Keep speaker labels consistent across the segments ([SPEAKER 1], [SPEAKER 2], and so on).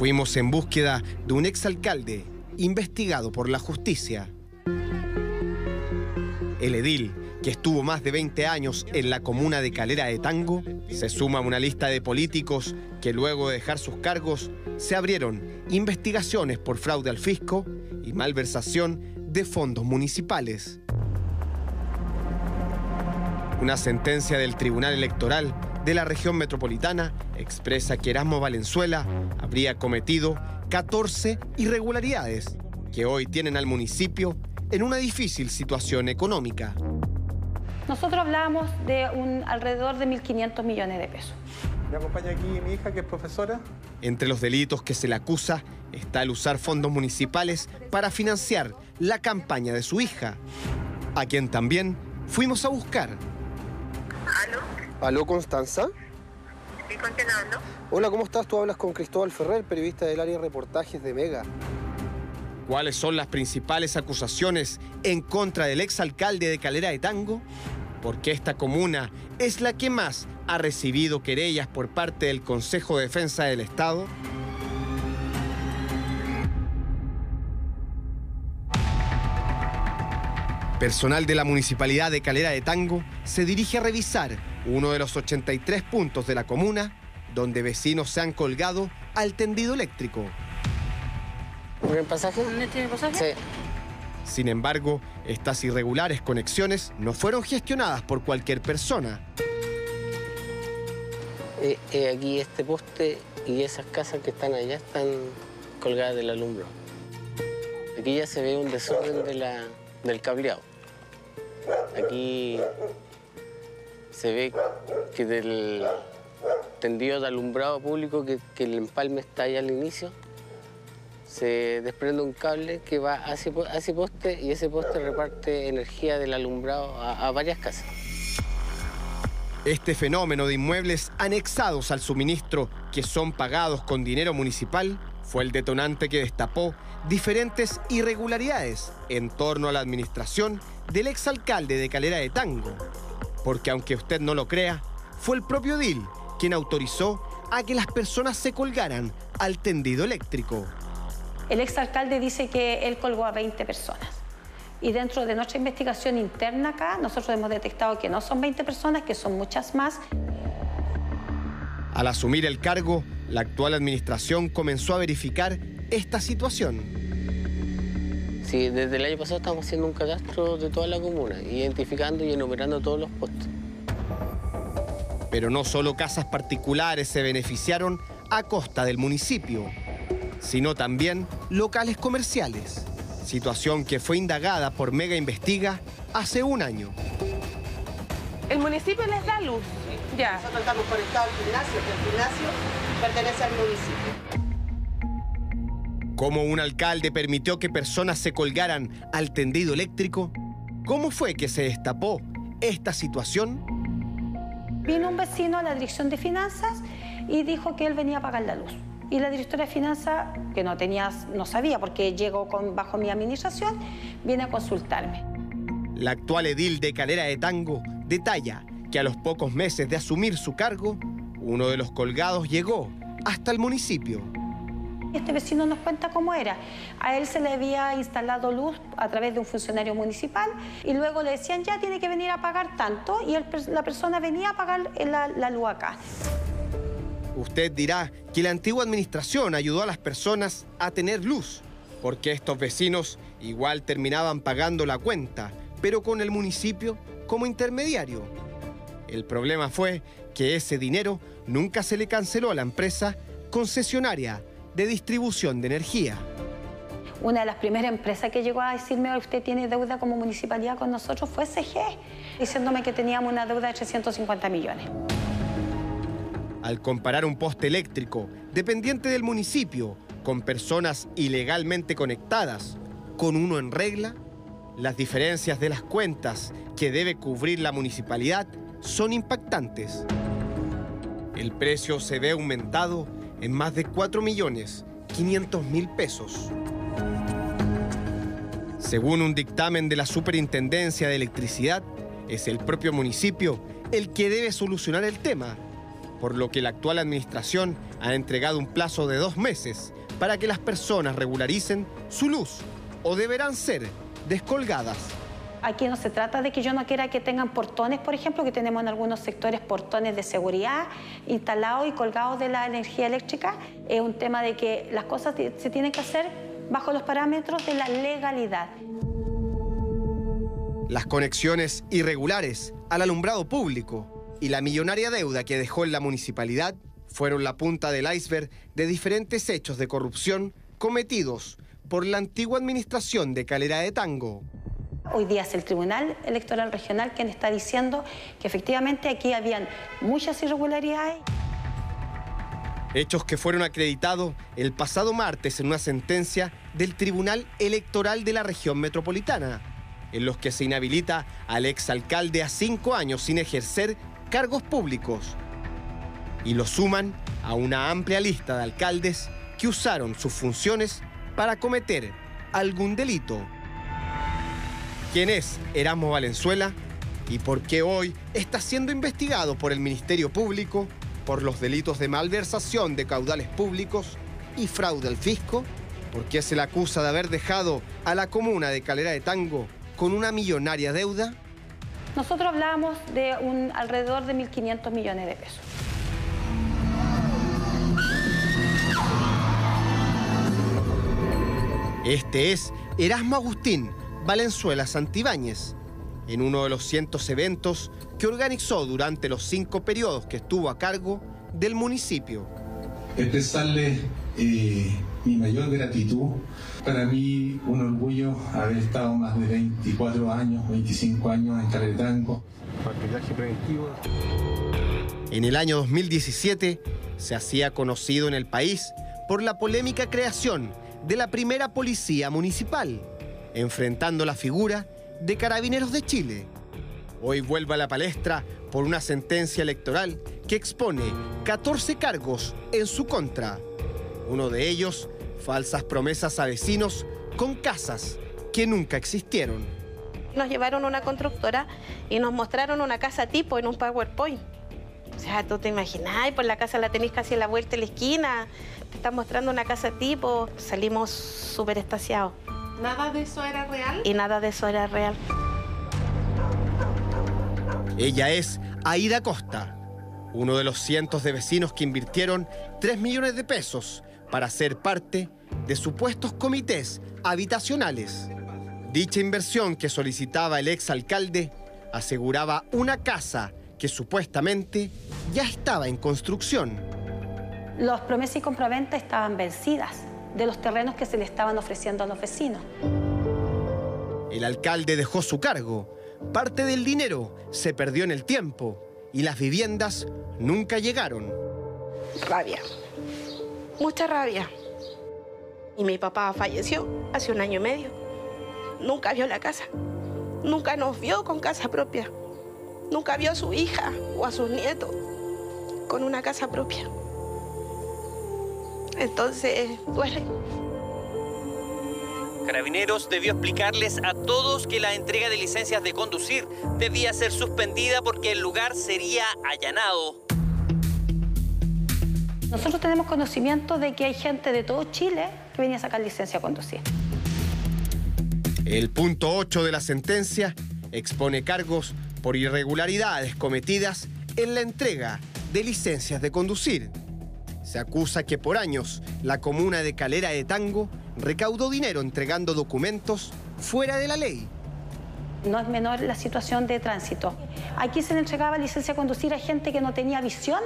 [SPEAKER 1] Fuimos en búsqueda de un exalcalde investigado por la justicia. El edil, que estuvo más de 20 años en la comuna de Calera de Tango, se suma a una lista de políticos que luego de dejar sus cargos se abrieron investigaciones por fraude al fisco y malversación de fondos municipales. Una sentencia del Tribunal Electoral de la región metropolitana expresa que Erasmo Valenzuela habría cometido 14 irregularidades que hoy tienen al municipio en una difícil situación económica.
[SPEAKER 2] Nosotros hablábamos de un alrededor de 1.500 millones de pesos.
[SPEAKER 3] Me acompaña aquí mi hija, que es profesora.
[SPEAKER 1] Entre los delitos que se le acusa está el usar fondos municipales para financiar la campaña de su hija, a quien también fuimos a buscar.
[SPEAKER 4] ¿Aló?
[SPEAKER 5] ¿Aló, Constanza?
[SPEAKER 4] ¿Sí, con quién hablo?
[SPEAKER 5] Hola, ¿cómo estás? Tú hablas con Cristóbal Ferrer, periodista del área de reportajes de Mega.
[SPEAKER 1] ¿Cuáles son las principales acusaciones en contra del exalcalde de Calera de Tango? Porque esta comuna es la que más ha recibido querellas por parte del Consejo de Defensa del Estado. Personal de la Municipalidad de Calera de Tango se dirige a revisar uno de los 83 puntos de la comuna donde vecinos se han colgado al tendido eléctrico.
[SPEAKER 5] ¿Un pasaje?
[SPEAKER 2] ¿No tiene pasaje?
[SPEAKER 5] Sí.
[SPEAKER 1] Sin embargo, estas irregulares conexiones no fueron gestionadas por cualquier persona.
[SPEAKER 5] Eh, eh, aquí este poste y esas casas que están allá están colgadas del alumbro. Aquí ya se ve un desorden de la- del cableado. Aquí se ve que del tendido de alumbrado público que, el empalme está ahí al inicio, se desprende un cable que va a ese, po- a ese poste y ese poste reparte energía del alumbrado a- a varias casas.
[SPEAKER 1] Este fenómeno de inmuebles anexados al suministro que son pagados con dinero municipal fue el detonante que destapó diferentes irregularidades en torno a la administración del exalcalde de Calera de Tango. Porque aunque usted no lo crea, fue el propio DIL quien autorizó a que las personas se colgaran al tendido eléctrico.
[SPEAKER 2] El exalcalde dice que él colgó a 20 personas. Y dentro de nuestra investigación interna acá, nosotros hemos detectado que no son 20 personas, que son muchas más.
[SPEAKER 1] Al asumir el cargo, la actual administración comenzó a verificar esta situación.
[SPEAKER 5] Sí, desde el año pasado estamos haciendo un catastro de toda la comuna, identificando y enumerando todos los postes.
[SPEAKER 1] Pero no solo casas particulares se beneficiaron a costa del municipio, sino también locales comerciales. Situación que fue indagada por Mega Investiga hace un año.
[SPEAKER 6] El municipio les da luz. Ya.
[SPEAKER 7] Nosotros estamos conectados al gimnasio, que el gimnasio pertenece al municipio.
[SPEAKER 1] ¿Cómo un alcalde permitió que personas se colgaran al tendido eléctrico? ¿Cómo fue que se destapó esta situación?
[SPEAKER 2] Vino un vecino a la dirección de finanzas y dijo que él venía a pagar la luz. Y la directora de finanzas, que no tenía, no sabía porque llegó con, bajo mi administración, viene a consultarme.
[SPEAKER 1] La actual edil de Calera de Tango detalla que a los pocos meses de asumir su cargo, uno de los colgados llegó hasta el municipio.
[SPEAKER 2] Este vecino nos cuenta cómo era. A él se le había instalado luz a través de un funcionario municipal y luego le decían ya tiene que venir a pagar tanto y la persona venía a pagar la, la luz acá.
[SPEAKER 1] Usted dirá que la antigua administración ayudó a las personas a tener luz, porque estos vecinos igual terminaban pagando la cuenta, pero con el municipio como intermediario. El problema fue que ese dinero nunca se le canceló a la empresa concesionaria de distribución de energía.
[SPEAKER 2] Una de las primeras empresas que llegó a decirme usted tiene deuda como municipalidad con nosotros fue CG, diciéndome que teníamos una deuda de 350 millones.
[SPEAKER 1] Al comparar un poste eléctrico dependiente del municipio con personas ilegalmente conectadas con uno en regla, las diferencias de las cuentas que debe cubrir la municipalidad son impactantes. El precio se ve aumentado en más de 4 millones 500 mil pesos. Según un dictamen de la Superintendencia de Electricidad, es el propio municipio el que debe solucionar el tema por lo que la actual administración ha entregado un plazo de dos meses para que las personas regularicen su luz o deberán ser descolgadas.
[SPEAKER 2] Aquí no se trata de que yo no quiera que tengan portones, por ejemplo, que tenemos en algunos sectores portones de seguridad instalados y colgados de la energía eléctrica. Es un tema de que las cosas se tienen que hacer bajo los parámetros de la legalidad.
[SPEAKER 1] Las conexiones irregulares al alumbrado público y la millonaria deuda que dejó en la municipalidad fueron la punta del iceberg de diferentes hechos de corrupción cometidos por la antigua administración de Calera de Tango.
[SPEAKER 2] Hoy día es el Tribunal Electoral Regional quien está diciendo que efectivamente aquí habían muchas irregularidades.
[SPEAKER 1] Hechos que fueron acreditados el pasado martes en una sentencia del Tribunal Electoral de la región metropolitana, en los que se inhabilita al exalcalde a cinco años sin ejercer cargos públicos. Y lo suman a una amplia lista de alcaldes que usaron sus funciones para cometer algún delito. ¿Quién es Erasmo Valenzuela y por qué hoy está siendo investigado por el Ministerio Público por los delitos de malversación de caudales públicos y fraude al fisco? ¿Por qué se le acusa de haber dejado a la comuna de Calera de Tango con una millonaria deuda?
[SPEAKER 2] Nosotros hablábamos de un alrededor de 1.500 millones de pesos.
[SPEAKER 1] Este es Erasmo Agustín Valenzuela Santibáñez, en uno de los cientos eventos que organizó durante los cinco periodos que estuvo a cargo del municipio.
[SPEAKER 8] Expresarle eh, mi mayor gratitud. Para mí un orgullo haber estado más de 24 años, 25 años en Caletango.
[SPEAKER 3] Preventivo.
[SPEAKER 1] En el año 2017 se hacía conocido en el país por la polémica creación de la primera policía municipal, enfrentando la figura de Carabineros de Chile. Hoy vuelve a la palestra por una sentencia electoral que expone 14 cargos en su contra. Uno de ellos, falsas promesas a vecinos con casas que nunca existieron.
[SPEAKER 9] Nos llevaron una constructora y nos mostraron una casa tipo en un PowerPoint. O sea, tú te imaginas, pues la casa la tenéis casi a la vuelta de la esquina, te están mostrando una casa tipo. Salimos súper estaciados.
[SPEAKER 6] ¿Nada de eso era real?
[SPEAKER 9] Y nada de eso era real.
[SPEAKER 1] Ella es Aida Costa, uno de los cientos de vecinos que invirtieron 3 millones de pesos para ser parte de supuestos comités habitacionales. Dicha inversión que solicitaba el exalcalde aseguraba una casa que supuestamente ya estaba en construcción.
[SPEAKER 2] Los promesas y compraventa estaban vencidas de los terrenos que se le estaban ofreciendo a los vecinos.
[SPEAKER 1] El alcalde dejó su cargo, parte del dinero se perdió en el tiempo y las viviendas nunca llegaron.
[SPEAKER 9] Rabia. Mucha rabia. Y mi papá falleció hace un año y medio. Nunca vio la casa. Nunca nos vio con casa propia. Nunca vio a su hija o a sus nietos con una casa propia. Entonces, duele.
[SPEAKER 10] Carabineros debió explicarles a todos que la entrega de licencias de conducir debía ser suspendida porque el lugar sería allanado.
[SPEAKER 2] Nosotros tenemos conocimiento de que hay gente de todo Chile que venía a sacar licencia a conducir.
[SPEAKER 1] El punto 8 de la sentencia expone cargos por irregularidades cometidas en la entrega de licencias de conducir. Se acusa que por años la comuna de Calera de Tango recaudó dinero entregando documentos fuera de la ley.
[SPEAKER 2] No es menor la situación de tránsito. Aquí se le entregaba licencia a conducir a gente que no tenía visión.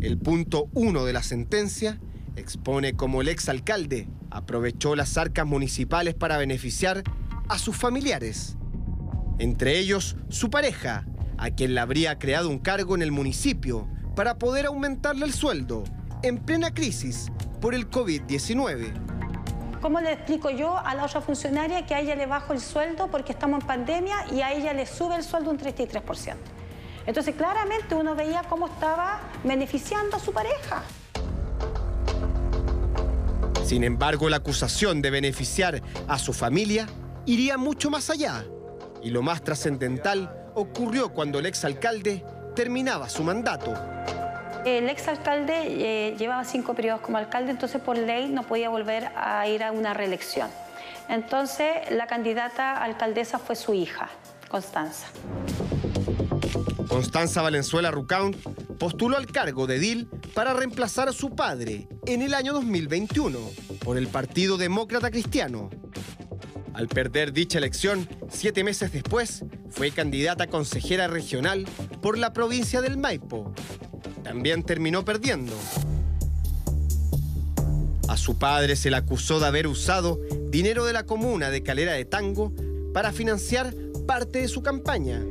[SPEAKER 1] El punto 1 de la sentencia expone cómo el exalcalde aprovechó las arcas municipales para beneficiar a sus familiares, entre ellos su pareja, a quien le habría creado un cargo en el municipio para poder aumentarle el sueldo en plena crisis por el COVID-19.
[SPEAKER 2] ¿Cómo le explico yo a la otra funcionaria que a ella le bajo el sueldo porque estamos en pandemia y a ella le sube el sueldo un 33%? Entonces claramente uno veía cómo estaba beneficiando a su pareja.
[SPEAKER 1] Sin embargo, la acusación de beneficiar a su familia iría mucho más allá. Y lo más trascendental ocurrió cuando el exalcalde terminaba su mandato.
[SPEAKER 2] El exalcalde eh, llevaba cinco periodos como alcalde, entonces por ley no podía volver a ir a una reelección. Entonces la candidata a alcaldesa fue su hija, Constanza.
[SPEAKER 1] Constanza Valenzuela Rucaun postuló al cargo de edil para reemplazar a su padre en el año 2021 por el Partido Demócrata Cristiano. Al perder dicha elección, siete meses después, fue candidata a consejera regional por la provincia del Maipo. También terminó perdiendo. A su padre se le acusó de haber usado dinero de la comuna de Calera de Tango para financiar parte de su campaña,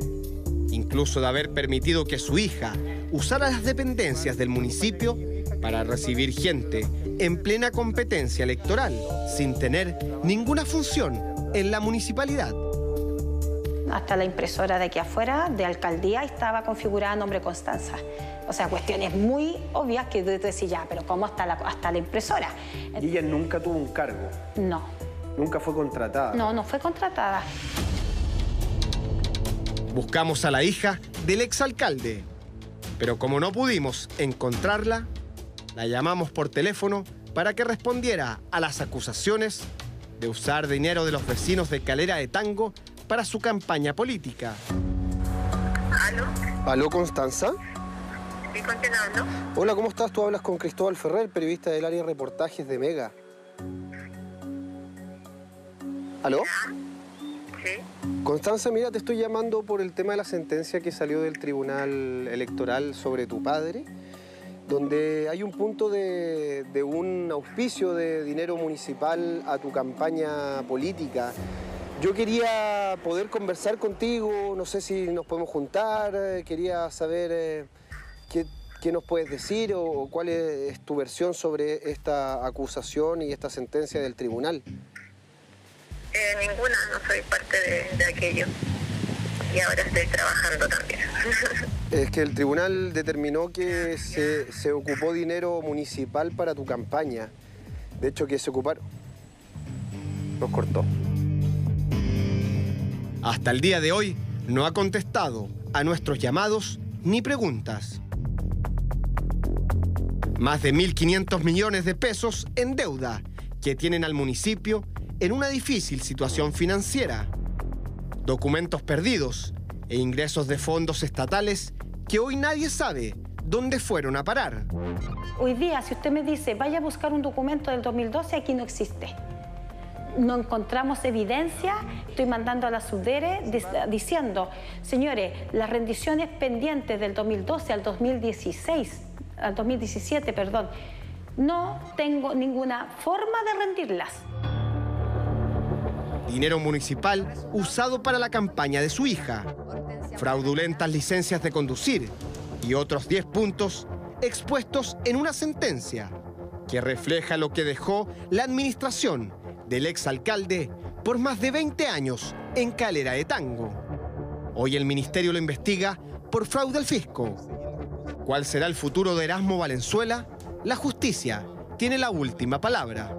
[SPEAKER 1] incluso de haber permitido que su hija usara las dependencias del municipio para recibir gente en plena competencia electoral, sin tener ninguna función en la municipalidad.
[SPEAKER 2] Hasta la impresora de aquí afuera, de alcaldía, estaba configurada a nombre Constanza. O sea, cuestiones muy obvias que tú decís, ya, pero ¿cómo hasta la, hasta la impresora?
[SPEAKER 3] ¿Y ella nunca tuvo un cargo?
[SPEAKER 2] No.
[SPEAKER 3] ¿Nunca fue contratada?
[SPEAKER 2] No, no fue contratada.
[SPEAKER 1] Buscamos a la hija del exalcalde, pero como no pudimos encontrarla, la llamamos por teléfono para que respondiera a las acusaciones de usar dinero de los vecinos de Calera de Tango para su campaña política.
[SPEAKER 4] ¿Aló?
[SPEAKER 3] ¿Aló, Constanza?
[SPEAKER 4] ¿Sí con quién hablo?
[SPEAKER 3] Hola, ¿cómo estás? Tú hablas con Cristóbal Ferrer, periodista del área de reportajes de Mega. ¿Aló?
[SPEAKER 4] Sí.
[SPEAKER 3] Constanza, mira, te estoy llamando por el tema de la sentencia que salió del Tribunal Electoral sobre tu padre, donde hay un punto de, de un auspicio de dinero municipal a tu campaña política. Yo quería poder conversar contigo, no sé si nos podemos juntar, eh, quería saber eh, qué, qué nos puedes decir o, o cuál es, es tu versión sobre esta acusación y esta sentencia del tribunal.
[SPEAKER 4] Eh, ninguna, no soy parte de, de aquello. Y ahora estoy trabajando también.
[SPEAKER 3] Es que el tribunal determinó que se, se ocupó dinero municipal para tu campaña. De hecho, que se ocuparon. Nos cortó.
[SPEAKER 1] Hasta el día de hoy no ha contestado a nuestros llamados ni preguntas. Más de 1.500 millones de pesos en deuda que tienen al municipio en una difícil situación financiera. Documentos perdidos e ingresos de fondos estatales que hoy nadie sabe dónde fueron a parar.
[SPEAKER 2] Hoy día, si usted me dice, vaya a buscar un documento del 2012, aquí no existe. No encontramos evidencia, estoy mandando a la subdere dis- diciendo, señores, las rendiciones pendientes del 2012 al 2016, al 2017, perdón, no tengo ninguna forma de rendirlas.
[SPEAKER 1] Dinero municipal usado para la campaña de su hija. Fraudulentas licencias de conducir y otros 10 puntos expuestos en una sentencia que refleja lo que dejó la administración del exalcalde por más de 20 años en Calera de Tango. Hoy el ministerio lo investiga por fraude al fisco. ¿Cuál será el futuro de Erasmo Valenzuela? La justicia tiene la última palabra.